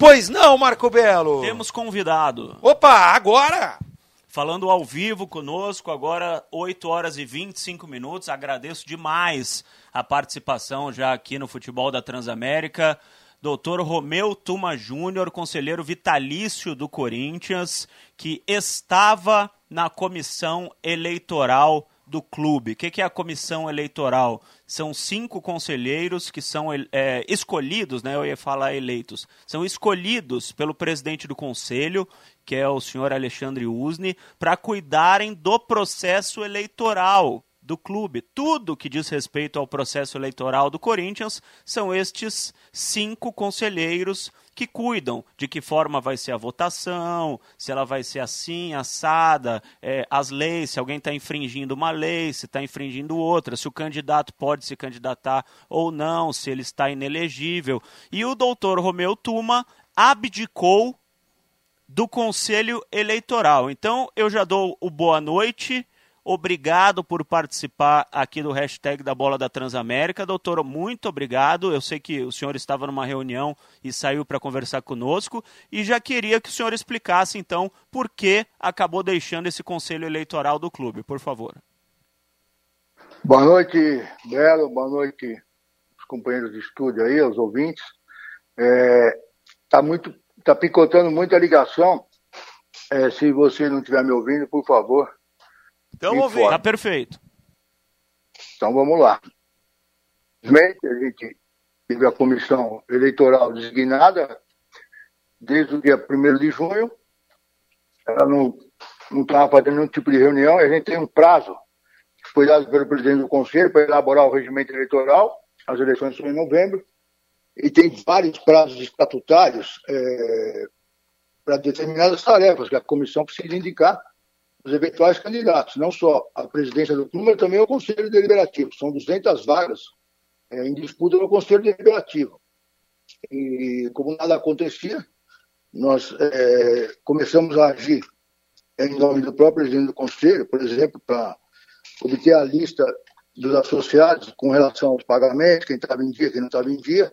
Pois não, Marco Belo? Temos convidado. Opa, agora! Falando ao vivo conosco, agora 8 horas e 25 minutos. Agradeço demais a participação já aqui no Futebol da Transamérica. Doutor Romeu Tuma Júnior, conselheiro vitalício do Corinthians, que estava na comissão eleitoral do clube. O que, é a comissão eleitoral? São cinco conselheiros que são é, escolhidos, né? Eu ia falar eleitos. São escolhidos pelo presidente do conselho, que é o senhor Alexandre Usni, para cuidarem do processo eleitoral do clube. Tudo que diz respeito ao processo eleitoral do Corinthians são estes cinco conselheiros que cuidam de que forma vai ser a votação, se ela vai ser assim, assada, é, as leis, se alguém está infringindo uma lei, se está infringindo outra, se o candidato pode se candidatar ou não, se ele está inelegível. E o doutor Romeu Tuma abdicou do Conselho Eleitoral. Então eu já dou o boa noite Obrigado por participar aqui do hashtag da Bola da Transamérica. Doutor, muito obrigado. Eu sei que o senhor estava numa reunião e saiu para conversar conosco. E já queria que o senhor explicasse, então, por que acabou deixando esse conselho eleitoral do clube, por favor. Boa noite, Belo. Boa noite, os companheiros de estúdio aí, os ouvintes. É, tá muito, tá picotando muita ligação. É, se você não estiver me ouvindo, por favor, então vamos ver. Tá perfeito. Então vamos lá. Simplesmente a gente teve a comissão eleitoral designada desde o dia 1 de junho. Ela não estava fazendo nenhum tipo de reunião. A gente tem um prazo que foi dado pelo presidente do conselho para elaborar o regimento eleitoral. As eleições são em novembro. E tem vários prazos estatutários é, para determinadas tarefas que a comissão precisa indicar os eventuais candidatos, não só a presidência do clube, mas também o Conselho Deliberativo. São 200 vagas é, em disputa no Conselho Deliberativo. E como nada acontecia, nós é, começamos a agir em nome do próprio presidente do Conselho, por exemplo, para obter a lista dos associados com relação aos pagamentos, quem estava em dia, quem não estava em dia,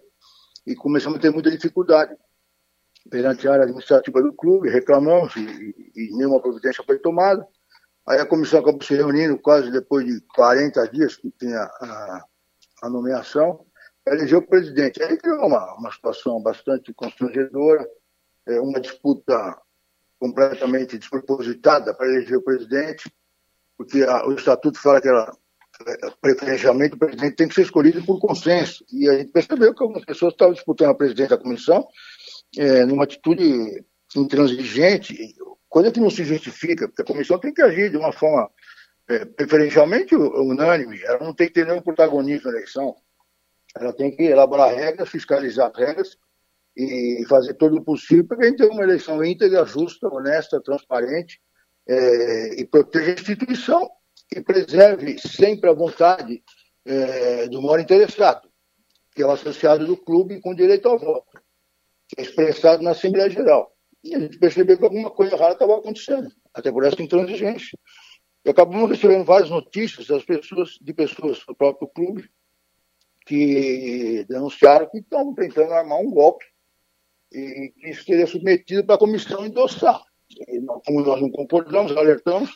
e começamos a ter muita dificuldade perante a área administrativa do clube, reclamamos e, e, nenhuma providência foi tomada. Aí a comissão acabou se reunindo quase depois de 40 dias que tinha a, a nomeação, elegeu o presidente. Aí criou uma, uma situação bastante constrangedora, é, uma disputa completamente despropositada para eleger o presidente, porque a, o estatuto fala que ela, é, preferencialmente o presidente tem que ser escolhido por consenso. E a gente percebeu que algumas pessoas estavam disputando a presidência da comissão é, numa atitude intransigente, coisa que não se justifica, porque a comissão tem que agir de uma forma é, preferencialmente unânime, ela não tem que ter nenhum protagonismo na eleição, ela tem que elaborar regras, fiscalizar regras e fazer todo o possível para que a gente tenha uma eleição íntegra, justa, honesta, transparente é, e proteja a instituição e preserve sempre a vontade é, do maior interessado, que é o associado do clube com direito ao voto expressado na Assembleia Geral. E a gente percebeu que alguma coisa errada estava acontecendo, até por essa intransigência. E acabamos recebendo várias notícias das pessoas, de pessoas do próprio clube que denunciaram que estavam tentando armar um golpe e que isso seria submetido para a comissão endossar. E, como nós não concordamos, alertamos,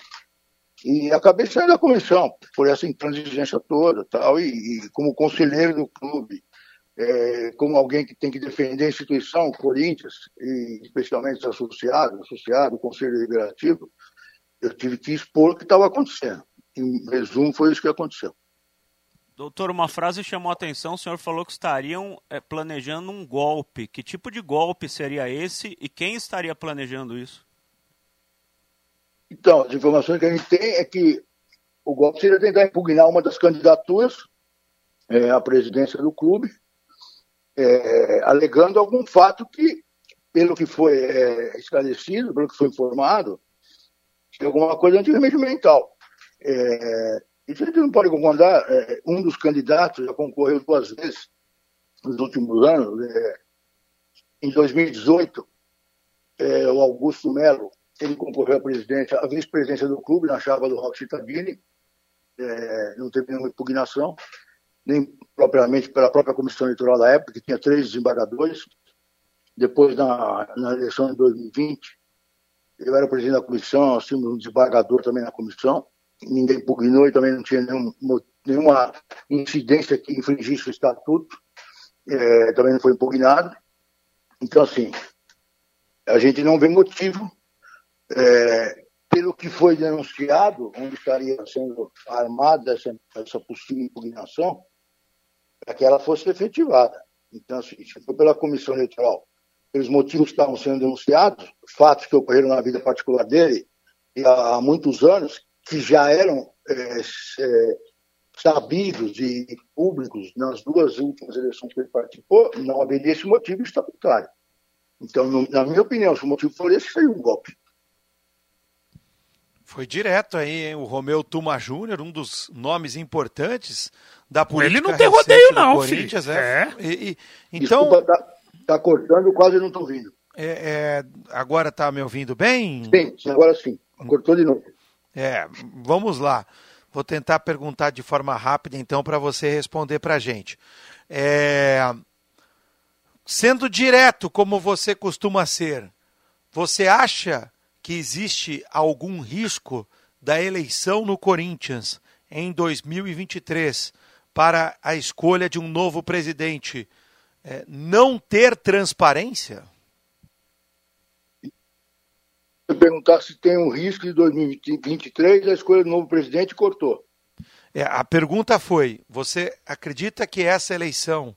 e acabei saindo da comissão por essa intransigência toda tal, e, e como conselheiro do clube é, como alguém que tem que defender a instituição, o Corinthians, e especialmente os associados, associado, o Conselho Deliberativo, eu tive que expor o que estava acontecendo. Em resumo, foi isso que aconteceu. Doutor, uma frase chamou a atenção. O senhor falou que estariam é, planejando um golpe. Que tipo de golpe seria esse e quem estaria planejando isso? Então, as informações que a gente tem é que o golpe seria tentar impugnar uma das candidaturas é, à presidência do clube é, alegando algum fato que, pelo que foi é, esclarecido, pelo que foi informado, tinha alguma coisa antirregimental. É, isso a gente não pode concordar. É, um dos candidatos já concorreu duas vezes nos últimos anos. É, em 2018, é, o Augusto Melo ele concorreu à presidência, à vice-presidência do clube na chapa do Rock Cittadini. É, não teve nenhuma impugnação nem propriamente pela própria comissão eleitoral da época, que tinha três desembargadores. depois na, na eleição de 2020, eu era presidente da comissão, assim, um desembargador também na comissão, ninguém impugnou e também não tinha nenhum, nenhuma incidência que infringisse o estatuto, é, também não foi impugnado. Então, assim, a gente não vê motivo, é, pelo que foi denunciado, onde estaria sendo armada essa, essa possível impugnação, para que ela fosse efetivada. Então, assim, for pela comissão eleitoral, pelos motivos que estavam sendo denunciados, fatos que ocorreram na vida particular dele, há, muitos anos, que já eram é, é, sabidos e públicos nas duas últimas eleições que ele participou, não haveria esse motivo estatutário. Então, no, na minha opinião, se o motivo for esse, seria um golpe. Foi direto aí, hein? o Romeu Tuma Júnior, um dos nomes importantes da política. Ele não tem rodeio, não, Corinthians, filho. É. é. E, e, então. Desculpa, tá, tá, cortando, quase não estou ouvindo. É, é, agora está me ouvindo bem? Sim, agora sim. Cortou de novo. É, vamos lá. Vou tentar perguntar de forma rápida, então, para você responder para a gente. É... Sendo direto, como você costuma ser, você acha que existe algum risco da eleição no Corinthians em 2023 para a escolha de um novo presidente é, não ter transparência? Se perguntar se tem um risco de 2023, a escolha do novo presidente cortou. É, a pergunta foi: você acredita que essa eleição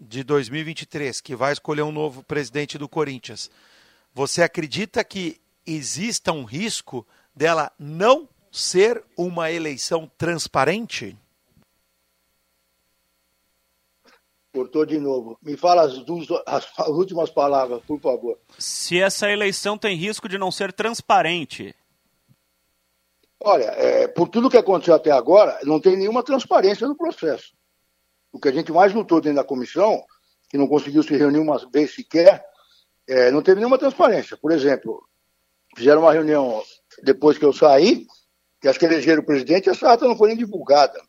de 2023, que vai escolher um novo presidente do Corinthians, você acredita que exista um risco dela não ser uma eleição transparente? Cortou de novo. Me fala as, duas, as últimas palavras, por favor. Se essa eleição tem risco de não ser transparente. Olha, é, por tudo que aconteceu até agora, não tem nenhuma transparência no processo. O que a gente mais lutou dentro da comissão, que não conseguiu se reunir uma vez sequer, é, não teve nenhuma transparência. Por exemplo, fizeram uma reunião depois que eu saí, que acho que elegeram o presidente, e essa data não foi nem divulgada.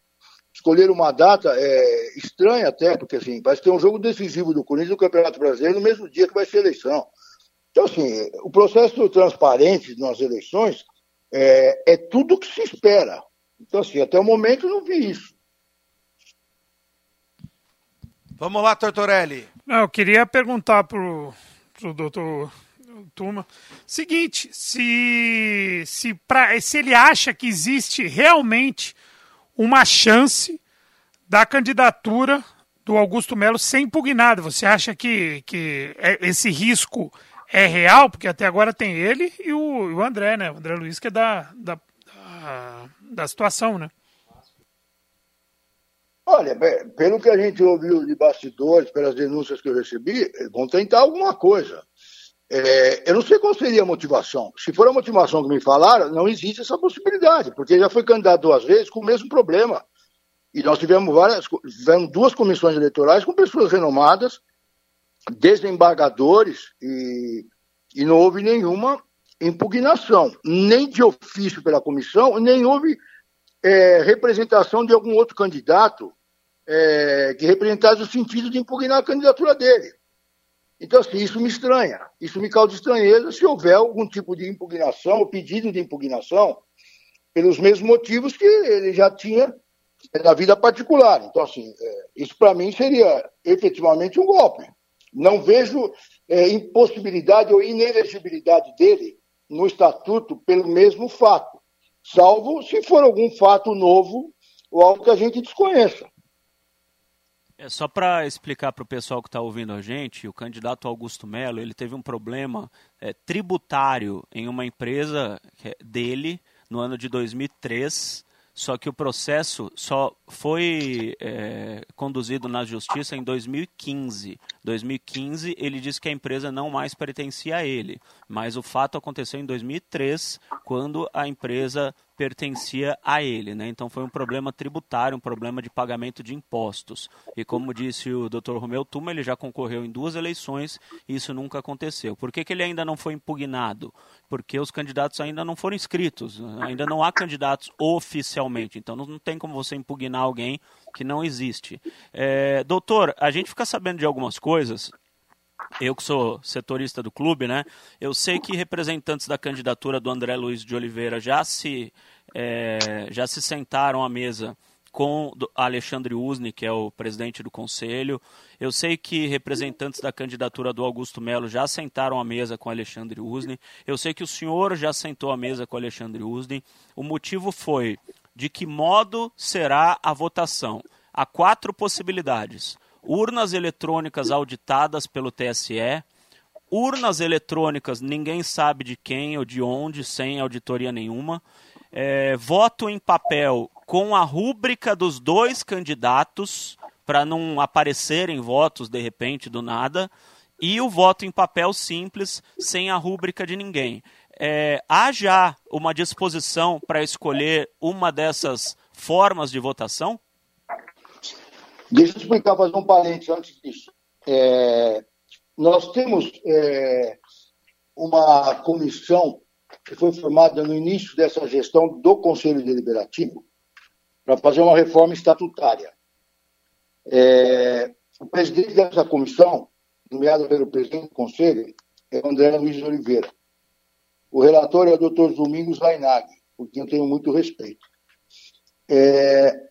Escolheram uma data é, estranha até, porque assim, vai ter um jogo decisivo do Corinthians no Campeonato Brasileiro no mesmo dia que vai ser eleição. Então, assim, o processo transparente nas eleições é, é tudo o que se espera. Então, assim, até o momento eu não vi isso. Vamos lá, Tortorelli. Não, eu queria perguntar para o doutor Tuma. Seguinte, se, se, pra, se ele acha que existe realmente uma chance da candidatura do Augusto Melo ser impugnada, você acha que, que é, esse risco é real? Porque até agora tem ele e o, o André, né? O André Luiz, que é da, da, da, da situação, né? Olha, pelo que a gente ouviu de bastidores, pelas denúncias que eu recebi, vão tentar alguma coisa. É, eu não sei qual seria a motivação. Se for a motivação que me falaram, não existe essa possibilidade, porque já foi candidato duas vezes com o mesmo problema. E nós tivemos várias, tivemos duas comissões eleitorais com pessoas renomadas, desembargadores, e, e não houve nenhuma impugnação, nem de ofício pela comissão, nem houve é, representação de algum outro candidato é, que representasse o sentido de impugnar a candidatura dele. Então, assim, isso me estranha. Isso me causa estranheza se houver algum tipo de impugnação, ou pedido de impugnação, pelos mesmos motivos que ele já tinha na vida particular. Então, assim, é, isso para mim seria efetivamente um golpe. Não vejo é, impossibilidade ou inelegibilidade dele no estatuto pelo mesmo fato, salvo se for algum fato novo ou algo que a gente desconheça. É, só para explicar para o pessoal que está ouvindo a gente, o candidato Augusto Melo ele teve um problema é, tributário em uma empresa é dele no ano de 2003 só que o processo só foi é, conduzido na justiça em 2015. 2015 ele disse que a empresa não mais pertencia a ele, mas o fato aconteceu em 2003, quando a empresa pertencia a ele, né? Então foi um problema tributário, um problema de pagamento de impostos. E como disse o Dr. Romeu Tuma, ele já concorreu em duas eleições e isso nunca aconteceu. Por que, que ele ainda não foi impugnado? Porque os candidatos ainda não foram inscritos, ainda não há candidatos oficialmente. Então não tem como você impugnar alguém que não existe. É, doutor, a gente fica sabendo de algumas coisas eu que sou setorista do clube, né? Eu sei que representantes da candidatura do André Luiz de Oliveira já se, é, já se sentaram à mesa com Alexandre Usni, que é o presidente do conselho. Eu sei que representantes da candidatura do Augusto Melo já sentaram à mesa com Alexandre Usni. Eu sei que o senhor já sentou à mesa com Alexandre Usni. O motivo foi de que modo será a votação. Há quatro possibilidades: urnas eletrônicas auditadas pelo TSE, urnas eletrônicas ninguém sabe de quem ou de onde, sem auditoria nenhuma, é, voto em papel com a rúbrica dos dois candidatos, para não aparecerem votos de repente do nada, e o voto em papel simples, sem a rúbrica de ninguém. É, há já uma disposição para escolher uma dessas formas de votação? Deixa eu explicar, fazer um parênteses antes disso. É, nós temos é, uma comissão que foi formada no início dessa gestão do Conselho Deliberativo para fazer uma reforma estatutária. É, o presidente dessa comissão, nomeado pelo presidente do Conselho, é o André Luiz Oliveira. O relator é o doutor Domingos Lainag, por quem eu tenho muito respeito. É,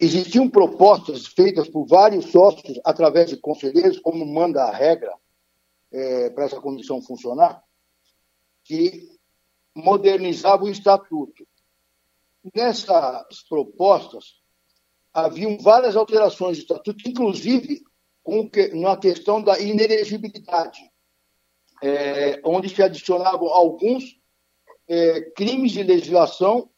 existiam propostas feitas por vários sócios através de conselheiros, como manda a regra é, para essa comissão funcionar, que modernizava o estatuto. Nessas propostas, haviam várias alterações do estatuto, inclusive com que, na questão da inelegibilidade, é, onde se adicionavam alguns é, crimes de legislação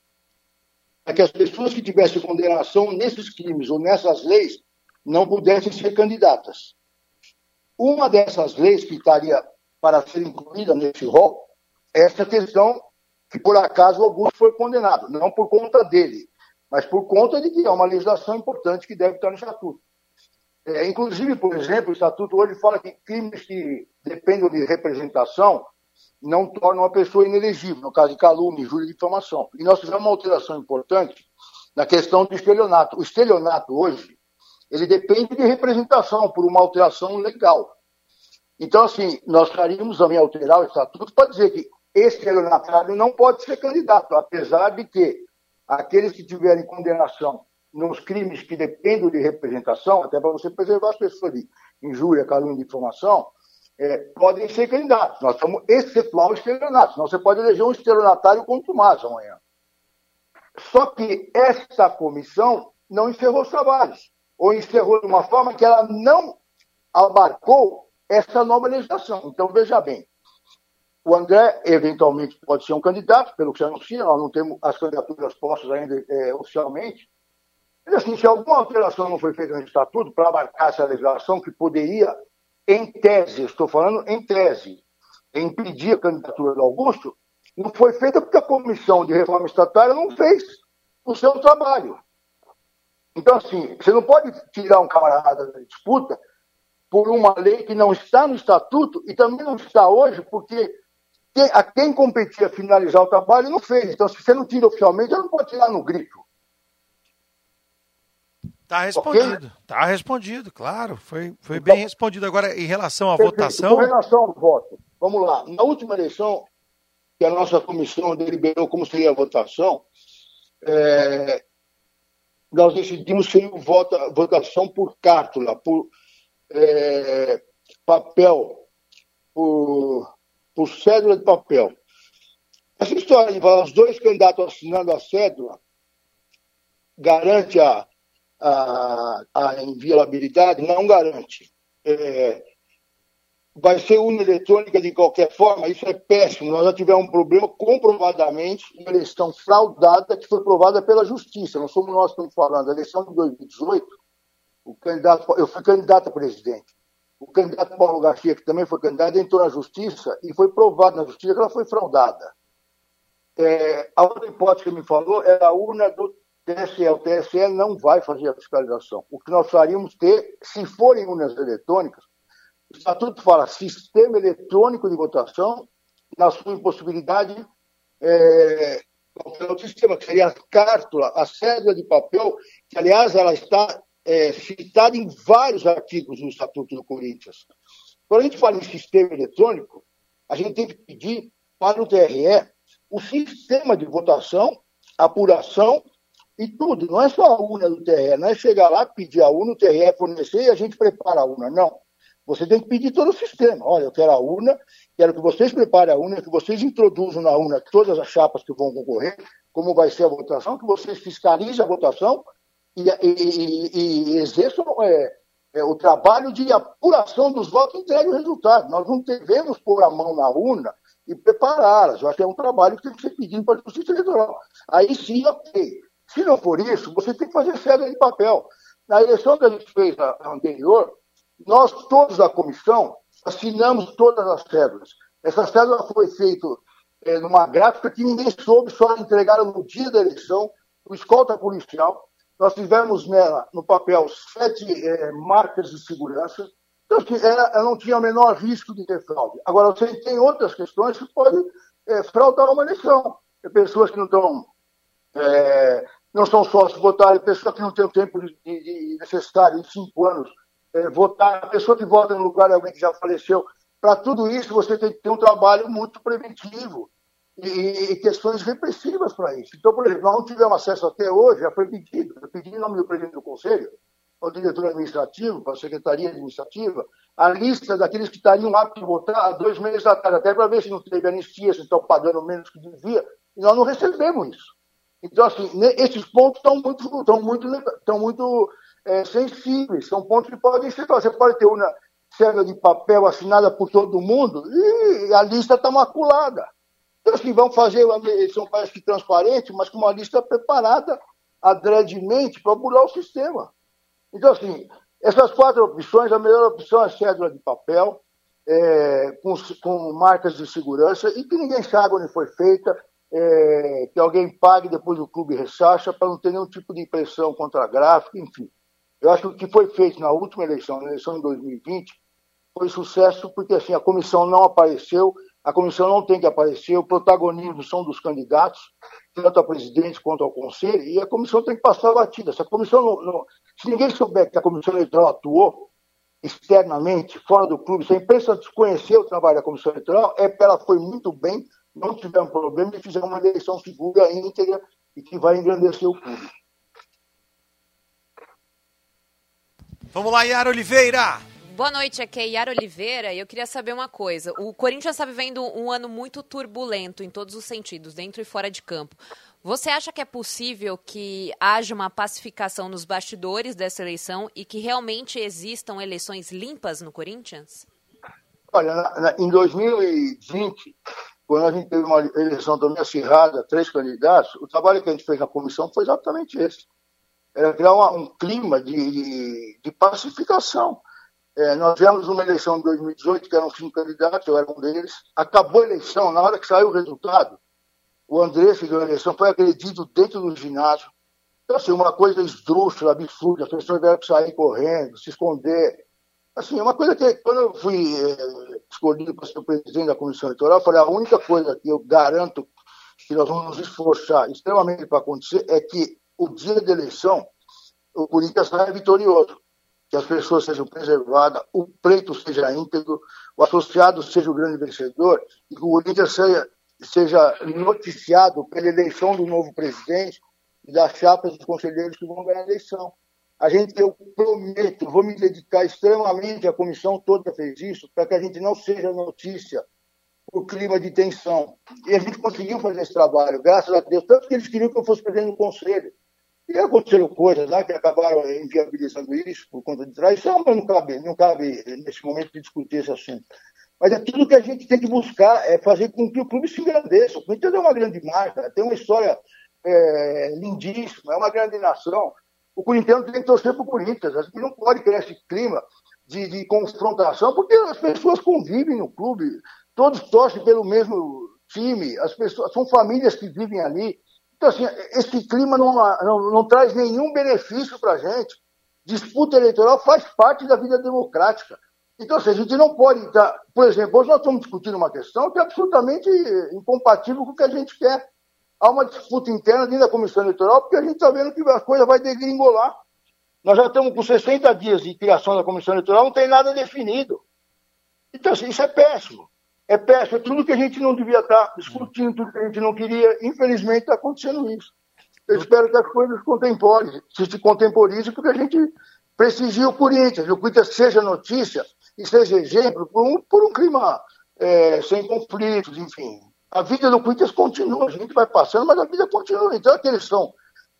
para que as pessoas que tivessem condenação nesses crimes ou nessas leis não pudessem ser candidatas. Uma dessas leis que estaria para ser incluída nesse rol é essa questão que, por acaso, Augusto foi condenado, não por conta dele, mas por conta de que é uma legislação importante que deve estar no Estatuto. É, inclusive, por exemplo, o Estatuto hoje fala que crimes que dependem de representação não tornam a pessoa inelegível, no caso de calúnia, injúria e difamação. E nós fizemos uma alteração importante na questão do estelionato. O estelionato hoje, ele depende de representação por uma alteração legal. Então, assim, nós queríamos também alterar o estatuto para dizer que esse estelionatário não pode ser candidato, apesar de que aqueles que tiverem condenação nos crimes que dependem de representação, até para você preservar as pessoas de injúria, calúnia e difamação, é, podem ser candidatos. Nós estamos excetuar o estelionato, senão você pode eleger um estelionatário mais amanhã. Só que esta comissão não encerrou os trabalhos, ou encerrou de uma forma que ela não abarcou essa nova legislação. Então, veja bem, o André, eventualmente, pode ser um candidato, pelo que se anuncia, nós não temos as candidaturas postas ainda é, oficialmente. Mas, assim, se alguma alteração não foi feita no Estatuto para abarcar essa legislação que poderia em tese, estou falando em tese, impedir a candidatura do Augusto, não foi feita porque a comissão de reforma estatutária não fez o seu trabalho. Então, assim, você não pode tirar um camarada da disputa por uma lei que não está no estatuto e também não está hoje porque a quem competia finalizar o trabalho não fez. Então, se você não tira oficialmente, você não pode tirar no grito. Está respondido, okay? respondido, claro, foi, foi então, bem respondido. Agora, em relação à perfeito. votação. Com relação ao voto, vamos lá. Na última eleição, que a nossa comissão deliberou como seria a votação, é, nós decidimos ser voto, votação por cártula, por é, papel, por, por cédula de papel. Essa história de os dois candidatos assinando a cédula garante a a, a inviolabilidade, não garante. É, vai ser eletrônica de qualquer forma, isso é péssimo. Nós já tivemos um problema comprovadamente, uma eleição fraudada que foi provada pela justiça. Não somos nós que estamos falando. A eleição de 2018, o candidato, eu fui candidato a presidente. O candidato Paulo Garcia, que também foi candidato, entrou na justiça e foi provado na justiça que ela foi fraudada. É, a outra hipótese que me falou é a urna do TSE, o TSE não vai fazer a fiscalização. O que nós faríamos ter, se forem urnas eletrônicas, o estatuto fala sistema eletrônico de votação, na sua impossibilidade, é, outro sistema, que seria a cártula, a cédula de papel, que, aliás, ela está é, citada em vários artigos do Estatuto do Corinthians. Quando a gente fala em sistema eletrônico, a gente tem que pedir para o TRE o sistema de votação, apuração e tudo. Não é só a urna do TRE, não é chegar lá, pedir a urna, o TRE fornecer e a gente prepara a urna. Não. Você tem que pedir todo o sistema. Olha, eu quero a urna, quero que vocês preparem a urna, que vocês introduzam na urna todas as chapas que vão concorrer, como vai ser a votação, que vocês fiscalizem a votação e, e, e, e exerçam é, é, o trabalho de apuração dos votos e entregue o resultado. Nós não devemos pôr a mão na urna e prepará-las. Eu acho que é um trabalho que tem que ser pedido para a Justiça Eleitoral. Aí sim, ok. Se não for isso, você tem que fazer cédula de papel. Na eleição que a gente fez anterior, nós todos da comissão assinamos todas as cédulas. Essa cédula foi feita é, numa gráfica que ninguém soube, só entregaram no dia da eleição, o escolta policial. Nós tivemos nela, no papel, sete é, marcas de segurança. Então, assim, ela, ela, não tinha o menor risco de ter fraude. Agora, você tem outras questões que podem é, fraudar uma eleição. Tem pessoas que não estão. É, não são sócios votarem, pessoas que não têm o tempo de, de necessário em cinco anos é, votar, a pessoa que vota no lugar de alguém que já faleceu. Para tudo isso, você tem que ter um trabalho muito preventivo e, e questões repressivas para isso. Então, por exemplo, nós não tivemos acesso até hoje, já foi pedido, eu pedi em nome do presidente do Conselho, ao diretor administrativo, para a secretaria administrativa, a lista daqueles que estariam aptos a votar há dois meses atrás, até para ver se não teve anistia, se estão pagando menos que devia, e nós não recebemos isso. Então, assim, esses pontos estão muito, estão muito, estão muito é, sensíveis, são pontos que podem ser. Você pode ter uma cédula de papel assinada por todo mundo e a lista está maculada. Então, assim, vão fazer uma eleição parece que transparente, mas com uma lista preparada adredemente para burlar o sistema. Então, assim, essas quatro opções, a melhor opção é a cédula de papel, é, com, com, marcas de segurança e que ninguém sabe onde foi feita, é, que alguém pague depois o clube ressacha para não ter nenhum tipo de impressão contra a gráfica, enfim. Eu acho que o que foi feito na última eleição, na eleição de 2020, foi sucesso porque assim, a comissão não apareceu, a comissão não tem que aparecer, o protagonismo são dos candidatos, tanto a presidente quanto ao conselho, e a comissão tem que passar batida. Se a comissão não, não, se ninguém souber que a comissão eleitoral atuou externamente, fora do clube, se a imprensa desconhecer o trabalho da comissão eleitoral, é porque ela foi muito bem, não tiveram problema e fizeram uma eleição segura, íntegra e que vai engrandecer o clube. Vamos lá, Yara Oliveira. Boa noite, aqui é Yara Oliveira e eu queria saber uma coisa. O Corinthians está vivendo um ano muito turbulento em todos os sentidos, dentro e fora de campo. Você acha que é possível que haja uma pacificação nos bastidores dessa eleição e que realmente existam eleições limpas no Corinthians? Olha, na, na, em 2020, quando a gente teve uma eleição também acirrada, três candidatos, o trabalho que a gente fez na comissão foi exatamente esse era criar uma, um clima de, de, de pacificação. É, nós tivemos uma eleição em 2018, que eram cinco candidatos, eu era um deles. Acabou a eleição, na hora que saiu o resultado, o André, que ganhou a eleição, foi agredido dentro do ginásio. Então, assim, uma coisa esdrúxula, absurda, as pessoas que sair correndo, se esconder. Assim, é uma coisa que, quando eu fui é, escolhido para ser presidente da comissão eleitoral, eu falei: a única coisa que eu garanto que nós vamos nos esforçar extremamente para acontecer é que o dia da eleição, o Corinthians saia vitorioso. Que as pessoas sejam preservadas, o preto seja íntegro, o associado seja o grande vencedor e que o Corinthians seja, seja noticiado pela eleição do novo presidente e das chapas dos conselheiros que vão ganhar a eleição. A gente, eu prometo, vou me dedicar extremamente, a comissão toda fez isso, para que a gente não seja notícia o clima de tensão. E a gente conseguiu fazer esse trabalho, graças a Deus. Tanto que eles queriam que eu fosse presidente do conselho. E aconteceram coisas lá que acabaram inviabilizando isso por conta de traição, mas não cabe, não cabe nesse momento de discutir esse assunto. Mas é tudo que a gente tem que buscar, é fazer com que o clube se engrandeça. O Corinthians é uma grande marca, tem uma história é, lindíssima, é uma grande nação. O Corinthians tem que torcer para o Corinthians. A gente não pode criar esse clima de, de confrontação, porque as pessoas convivem no clube, todos torcem pelo mesmo time, as pessoas são famílias que vivem ali. Então, assim, esse clima não, não, não traz nenhum benefício para a gente. Disputa eleitoral faz parte da vida democrática. Então, assim, a gente não pode estar. Por exemplo, hoje nós estamos discutindo uma questão que é absolutamente incompatível com o que a gente quer. Há uma disputa interna dentro da comissão eleitoral, porque a gente está vendo que a coisa vai degringolar. Nós já estamos com 60 dias de criação da comissão eleitoral, não tem nada definido. Então, assim, isso é péssimo. É péssimo, é tudo que a gente não devia estar discutindo, tudo que a gente não queria. Infelizmente está acontecendo isso. Eu espero que as coisas contemporem, se contemporizem, porque a gente prestigia o Corinthians. O Corinthians seja notícia e seja exemplo por um, por um clima é, sem conflitos, enfim. A vida do Corinthians continua, a gente vai passando, mas a vida continua. Então, aqueles são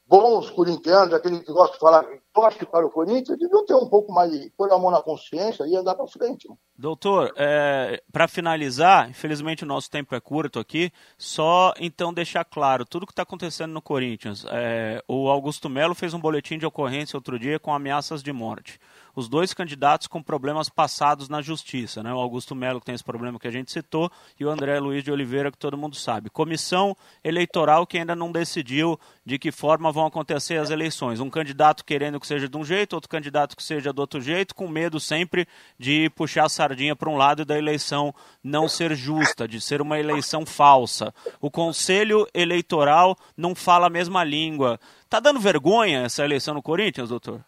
bons corintianos, aqueles que gostam de falar torce para o Corinthians, deviam ter um pouco mais de pôr a mão na consciência e andar para frente. Doutor, é, para finalizar, infelizmente o nosso tempo é curto aqui, só então deixar claro tudo que está acontecendo no Corinthians. É, o Augusto Melo fez um boletim de ocorrência outro dia com ameaças de morte os dois candidatos com problemas passados na justiça, né? O Augusto Melo que tem esse problema que a gente citou e o André Luiz de Oliveira que todo mundo sabe. Comissão eleitoral que ainda não decidiu de que forma vão acontecer as eleições. Um candidato querendo que seja de um jeito, outro candidato que seja do outro jeito, com medo sempre de puxar a sardinha para um lado e da eleição não ser justa, de ser uma eleição falsa. O Conselho Eleitoral não fala a mesma língua. Tá dando vergonha essa eleição no Corinthians, doutor?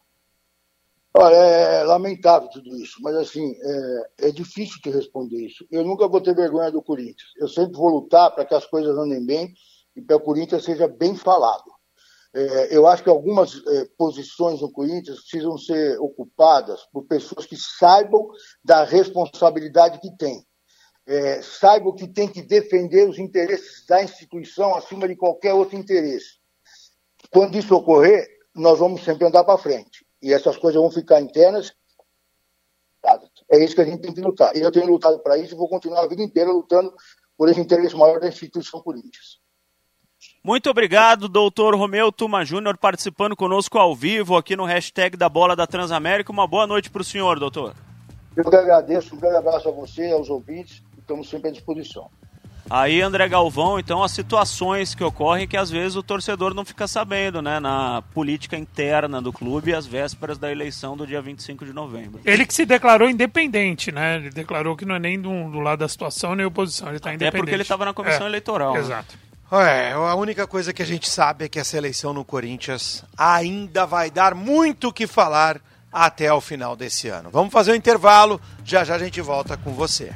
Olha, é, é lamentável tudo isso, mas assim, é, é, difícil te responder isso. Eu nunca vou ter vergonha do Corinthians. Eu sempre vou lutar para que as coisas andem bem e para o Corinthians seja bem falado. É, eu acho que algumas é, posições no Corinthians precisam ser ocupadas por pessoas que saibam da responsabilidade que têm. É, saibam que tem que defender os interesses da instituição acima de qualquer outro interesse. Quando isso ocorrer, nós vamos sempre andar para frente e essas coisas vão ficar internas. É isso que a gente tem que lutar. E eu tenho lutado para isso e vou continuar a vida inteira lutando por esse interesse maior da instituição Corinthians. Muito obrigado, doutor Romeu Tuma Júnior, participando conosco ao vivo aqui no hashtag da Bola da Transamérica. Uma boa noite para o senhor, doutor. Eu que agradeço, um grande abraço a você, aos ouvintes, estamos sempre à disposição. Aí, André Galvão, então, as situações que ocorrem que às vezes o torcedor não fica sabendo, né? Na política interna do clube, às vésperas da eleição do dia 25 de novembro. Ele que se declarou independente, né? Ele declarou que não é nem do, do lado da situação nem oposição, ele está independente. É porque ele estava na comissão é, eleitoral. Né? Exato. Né? É, a única coisa que a gente sabe é que essa eleição no Corinthians ainda vai dar muito o que falar até o final desse ano. Vamos fazer um intervalo, já já a gente volta com você.